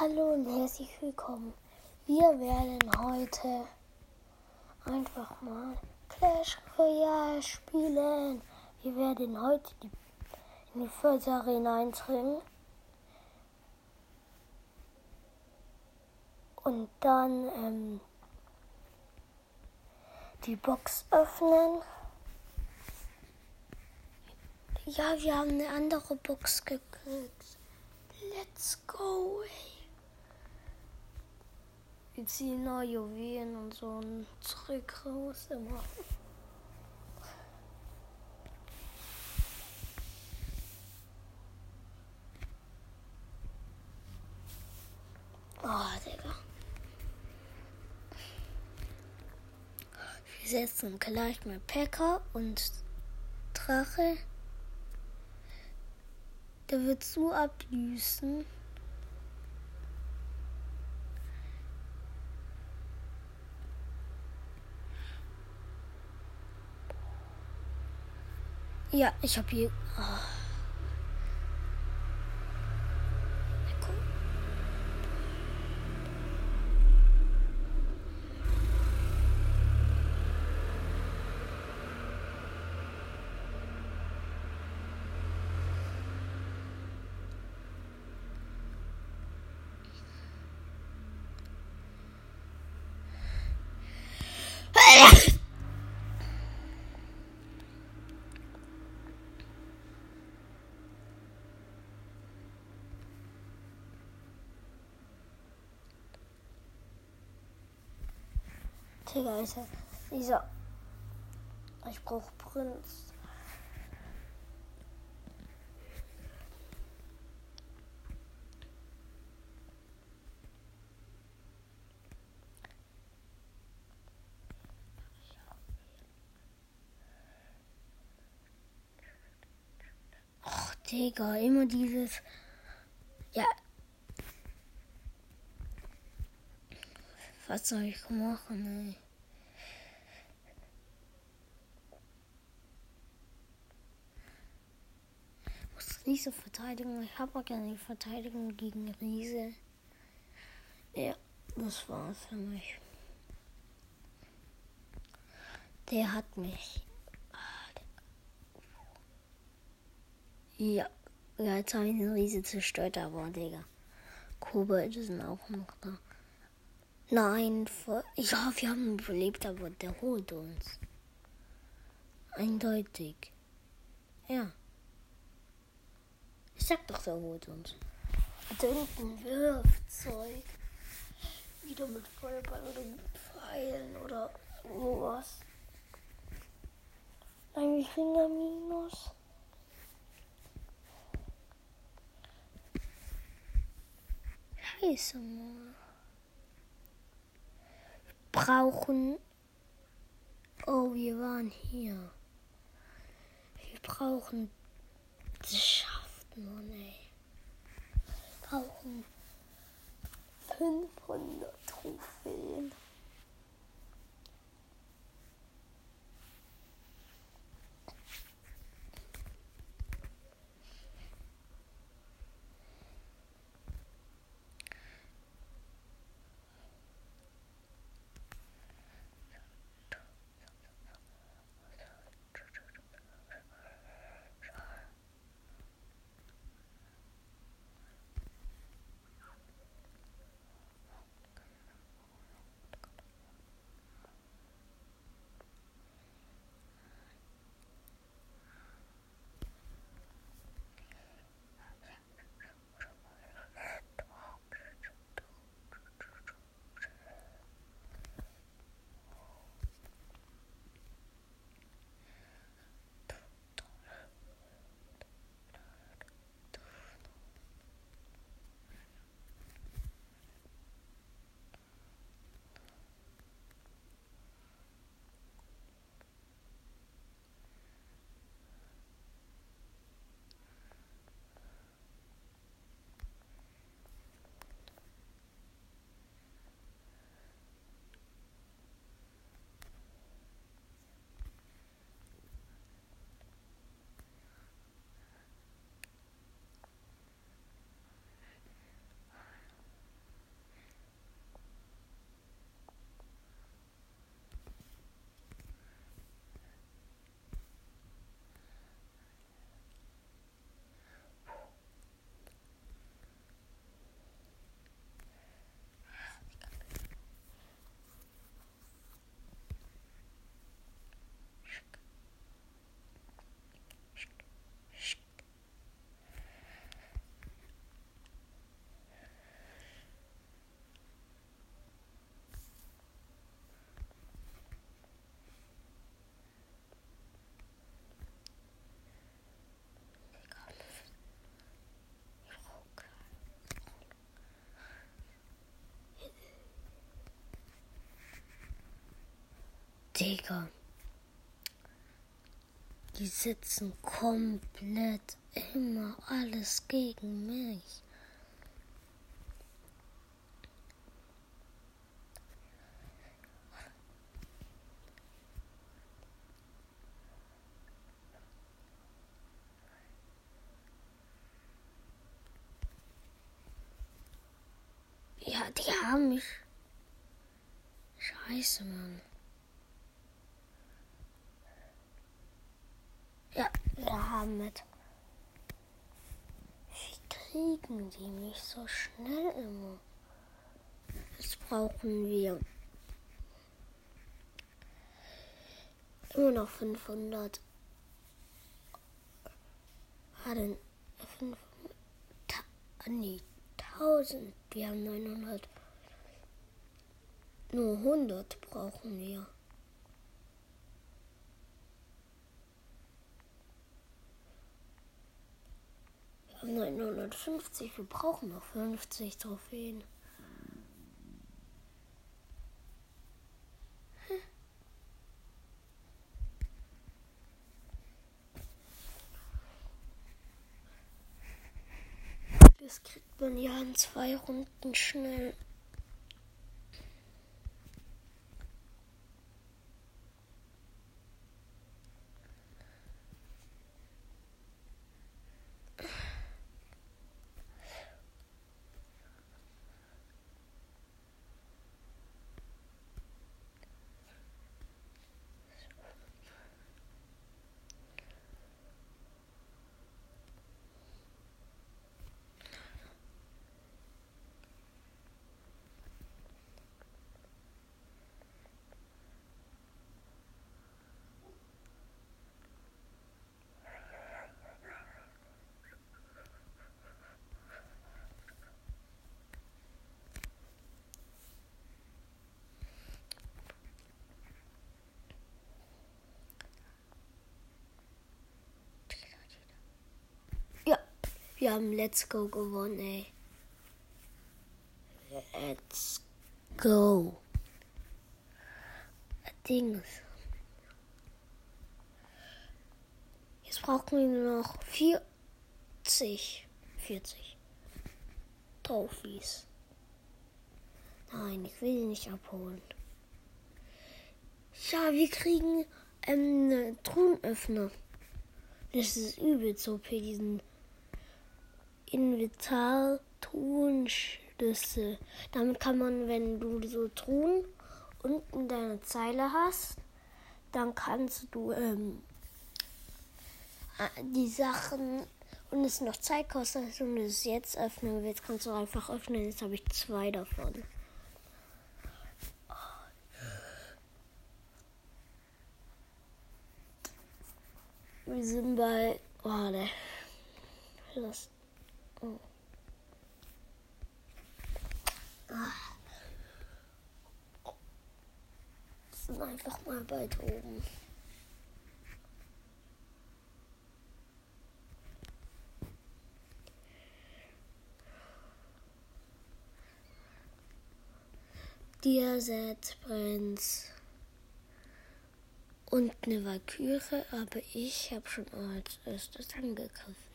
Hallo und herzlich willkommen. Wir werden heute einfach mal Clash Royale spielen. Wir werden heute die, in die First Arena. Und dann ähm, die Box öffnen. Ja, wir haben eine andere Box gekriegt. Let's go, ey. Wir ziehen Juwelen und so ein Trick raus immer. Oh, Digga. Wir setzen gleich mal Packer und Drache. Der wird so ablüsen. Ja, ich habe hier. Oh. Digga, ist dieser. Ich brauche Prinz. Ach, Digga, immer dieses. Ja. Was soll ich machen, ey? Muss nicht so verteidigen. Ich habe auch gerne die Verteidigung gegen Riese. Ja, das war's für mich. Der hat mich. Ja, jetzt habe ich eine Riese zerstört, aber Digga. Kobolde sind auch noch da. Nein, vor, ja, wir haben überlebt, aber der holt uns. Eindeutig. Ja. Ich sag doch, der holt uns. Mit irgendeinem Wirfzeug. Wieder mit Feuerball oder mit Pfeilen oder sowas. Nein, wir kriegen ein Minus. Scheiße, Mann. Brauchen. Oh, wir waren hier. Wir brauchen. Das schafft man, ey. Wir brauchen 500 Trophäen. Digga. Die sitzen komplett immer alles gegen mich. Ja, die haben mich. Scheiße, Mann. Ja, wir haben mit. Wie kriegen die mich so schnell immer? Das brauchen wir. Immer noch 500. Warte, 500. Nee, 1000. Wir haben 900. Nur 100 brauchen wir. Haben 950. Wir brauchen noch 50 Trophäen. Das kriegt man ja in zwei Runden schnell. Wir haben Let's Go gewonnen, ey. Let's Go. Dings. Jetzt brauchen wir nur noch 40. 40. Trophys. Nein, ich will die nicht abholen. Ja, wir kriegen ähm, einen Thronöffner. Das ist übelst OP, diesen Inventar Truhenschlüssel. Damit kann man, wenn du so Truhen unten deine Zeile hast, dann kannst du ähm, die Sachen und es noch Zeit kostet und es jetzt öffnen willst, kannst du einfach öffnen. Jetzt habe ich zwei davon. Wir sind bei. Oh, ne. Das Oh. Sind einfach mal bald oben. Diaset Prinz und eine Valkyrie, aber ich habe schon als erstes angegriffen.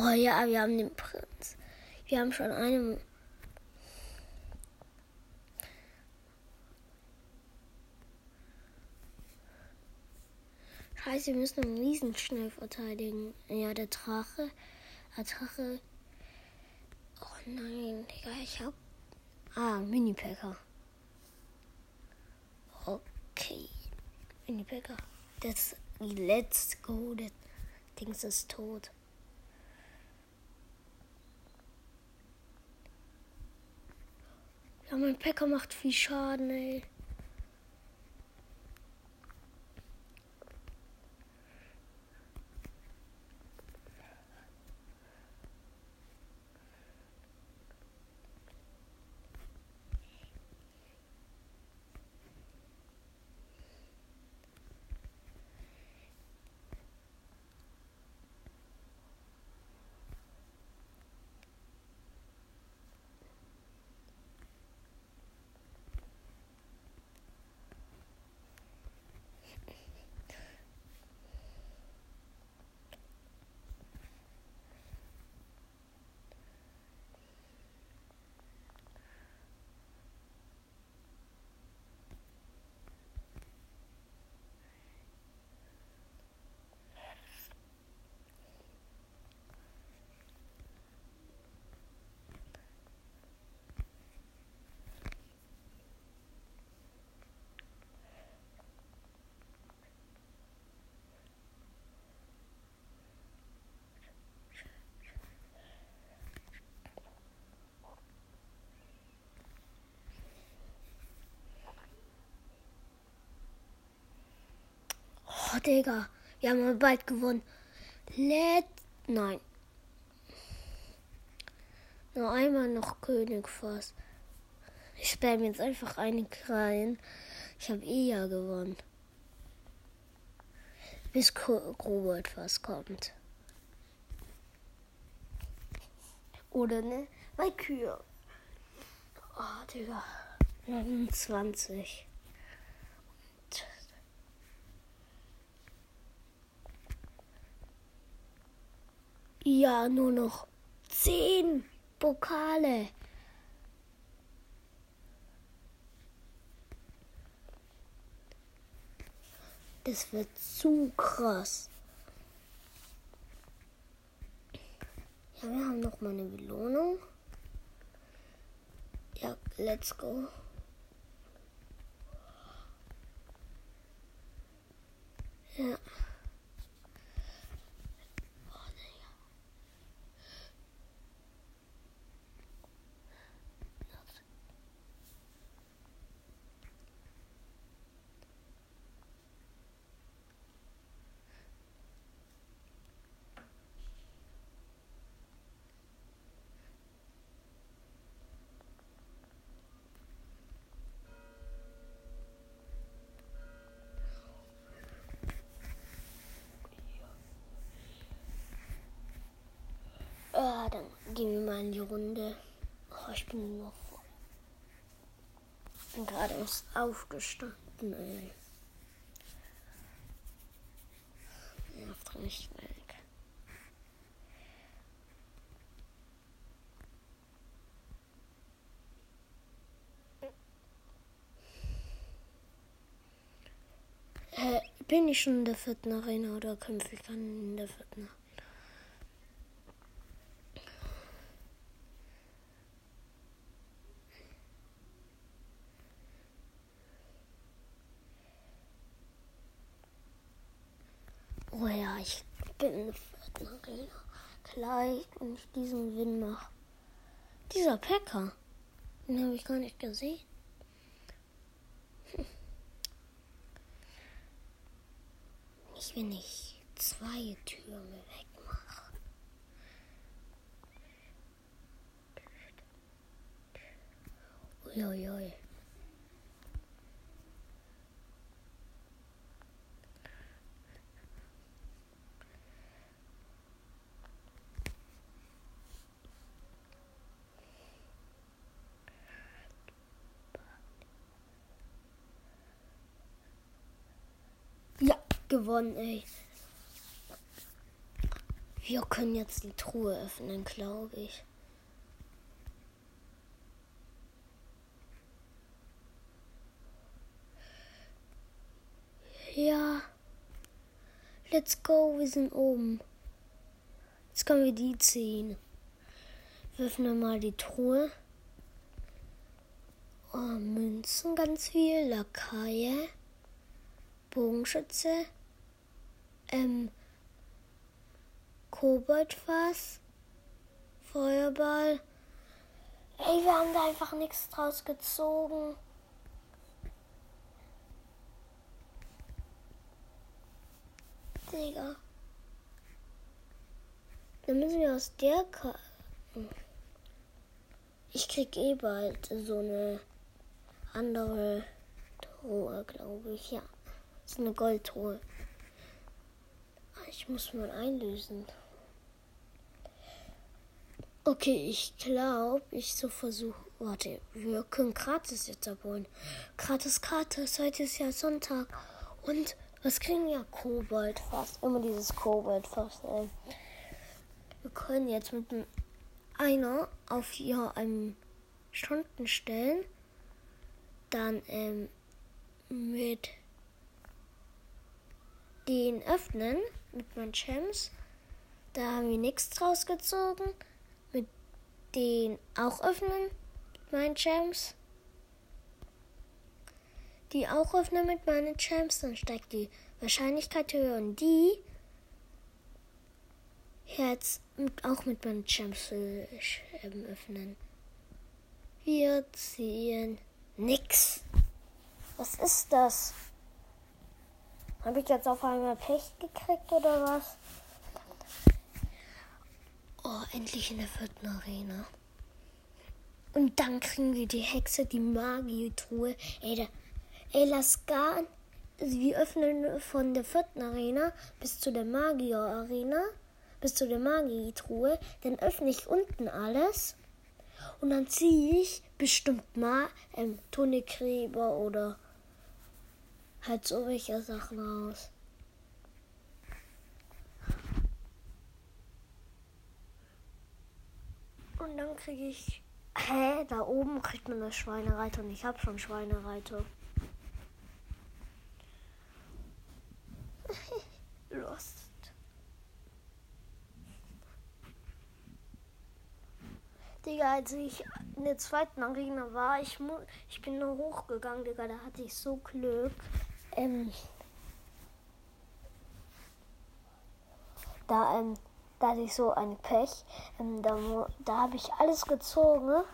Oh ja, wir haben den Prinz. Wir haben schon einen. Scheiße, wir müssen einen riesen schnell verteidigen. Ja, der Drache. Der Drache. Oh nein, Digga, ich hab. Ah, Mini-Packer. Okay. Mini-Packer. Das Let's Go. Das Dings ist tot. Ja, mein Packer macht viel Schaden, ey. Digga, wir haben bald gewonnen. Let. Nein. Nur einmal noch König fast. Ich spam jetzt einfach eine rein. Ich habe eh ja gewonnen. Bis Robert was kommt. Oder ne? Bei Kühe. Oh, Digga. 29. Ja, nur noch 10 Pokale. Das wird zu krass. Ja, wir haben noch mal eine Belohnung. Ja, let's go. Ja. Ah, dann gehen wir mal in die Runde. Oh, ich bin noch voll. bin gerade erst aufgestanden, ey. Nervt richtig weg. Äh, bin ich schon in der vierten Arena oder kämpfe ich dann in der vierten Arena? Oh ja, ich bin in der vierten Arena. Gleich, wenn ich diesen Win mache. Dieser Packer, den habe ich gar nicht gesehen. Hm. Nicht, wenn ich zwei Türme wegmache. Uiuiui. Ui. Gewonnen, ey. Wir können jetzt die Truhe öffnen, glaube ich. Ja. Let's go, wir sind oben. Jetzt können wir die ziehen. Wir öffnen mal die Truhe. Oh, Münzen ganz viel. Lakaie. Bogenschütze ähm, Koboldfass, Feuerball. Ey, wir haben da einfach nichts draus gezogen. Digga. Dann müssen wir aus der Ka Ich krieg eh bald so eine andere Truhe, glaube ich. Ja. So eine Goldtruhe. Ich muss mal einlösen. Okay, ich glaube, ich so versuche. Warte, wir können gratis jetzt abholen. Gratis, gratis. Heute ist ja Sonntag. Und was kriegen wir? Kobold fast. Immer dieses Kobold fast. Ey. Wir können jetzt mit einer auf hier einem Stunden stellen. Dann ähm, mit den öffnen mit meinen Champs. Da haben wir nichts draus gezogen. Mit den auch öffnen mit meinen Champs. Die auch öffnen mit meinen Champs. Dann steigt die Wahrscheinlichkeit höher. Und die mit, auch mit meinen Champs öffnen. Wir ziehen nix. Was ist das? Habe ich jetzt auf einmal Pech gekriegt oder was? Oh, endlich in der vierten Arena. Und dann kriegen wir die Hexe, die Magietruhe. Ey, da, ey, lass gar. Wir öffnen von der vierten Arena bis zu der Magier-Arena, bis zu der Magietruhe. Dann öffne ich unten alles. Und dann ziehe ich bestimmt mal ähm, Tunnelgräber oder halt so welche Sachen raus. Und dann kriege ich. Hä? Da oben kriegt man das Schweinereiter und ich habe schon Schweinereiter. Lost. Digga, als ich in der zweiten Arena war, ich, ich bin nur hochgegangen, Digga, da hatte ich so Glück. Ähm, da, ähm, da hatte ich so ein Pech. Ähm, da da habe ich alles gezogen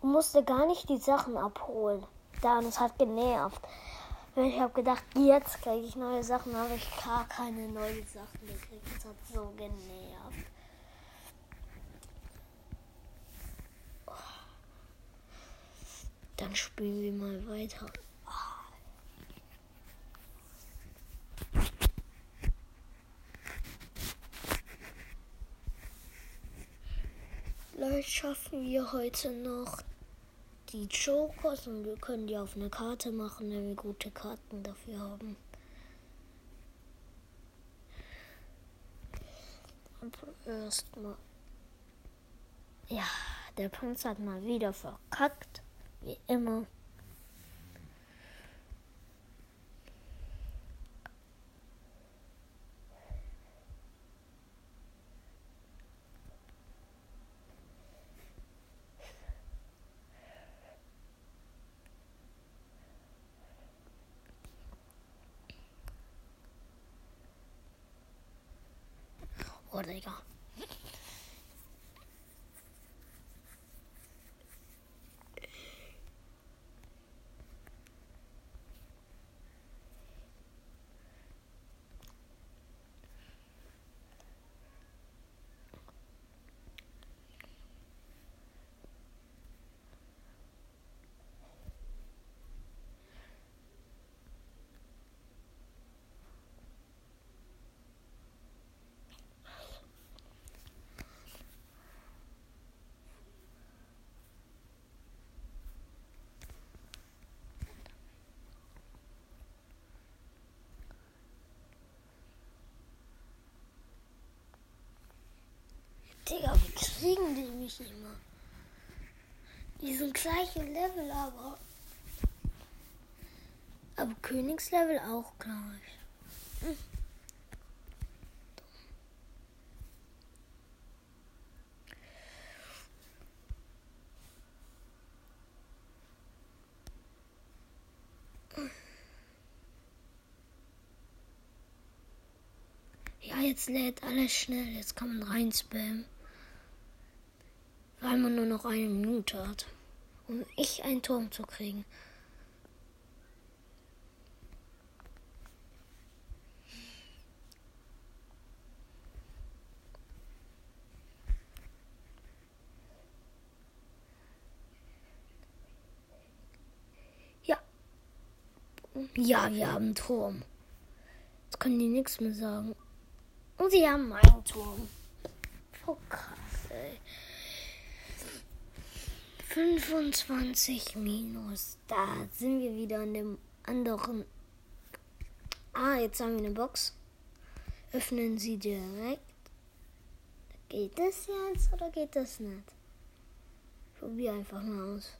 und musste gar nicht die Sachen abholen. Da, und es hat genervt. Ich habe gedacht, jetzt kriege ich neue Sachen, aber ich gar keine neuen Sachen gekriegt. Es hat so genervt. Dann spielen wir mal weiter. Vielleicht schaffen heute noch die Jokers und wir können die auf eine Karte machen, wenn wir gute Karten dafür haben. Erstmal. Ja, der Prinz hat mal wieder verkackt. Wie immer. Oh, Digga. Digga, wie kriegen die mich immer? Die sind gleiche Level, aber. Aber Königslevel auch gleich. Ja, jetzt lädt alles schnell. Jetzt kann man rein spammen weil man nur noch eine Minute hat, um ich einen Turm zu kriegen. Ja. Ja, wir haben einen Turm. Jetzt können die nichts mehr sagen. Und sie haben einen Turm. Oh krass, ey. 25 minus. Da sind wir wieder an dem anderen. Ah, jetzt haben wir eine Box. Öffnen Sie direkt. Geht das jetzt oder geht das nicht? Probier einfach mal aus.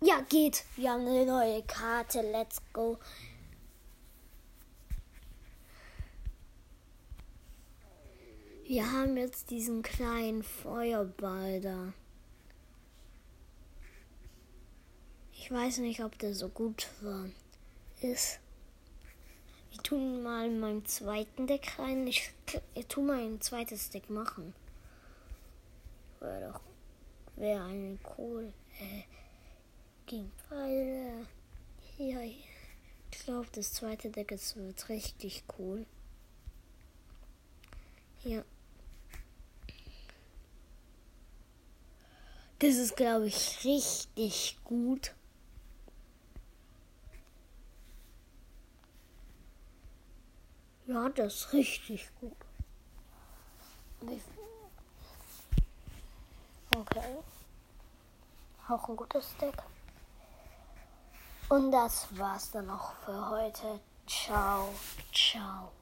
Ja, geht. Wir haben eine neue Karte. Let's go. Wir haben jetzt diesen kleinen Feuerball da. Ich weiß nicht, ob der so gut war. Ist. Wir tun mal in meinem zweiten Deck rein. Ich, ich tu mal ein zweites Deck machen. Wäre doch. Wäre eine cool. Äh, gegen Pfeile. Hier, hier. Ich glaube, das zweite Deck ist, wird richtig cool. Ja. Das ist, glaube ich, richtig gut. Ja, das ist richtig gut. Okay. Auch ein gutes Deck. Und das war's dann auch für heute. Ciao, ciao.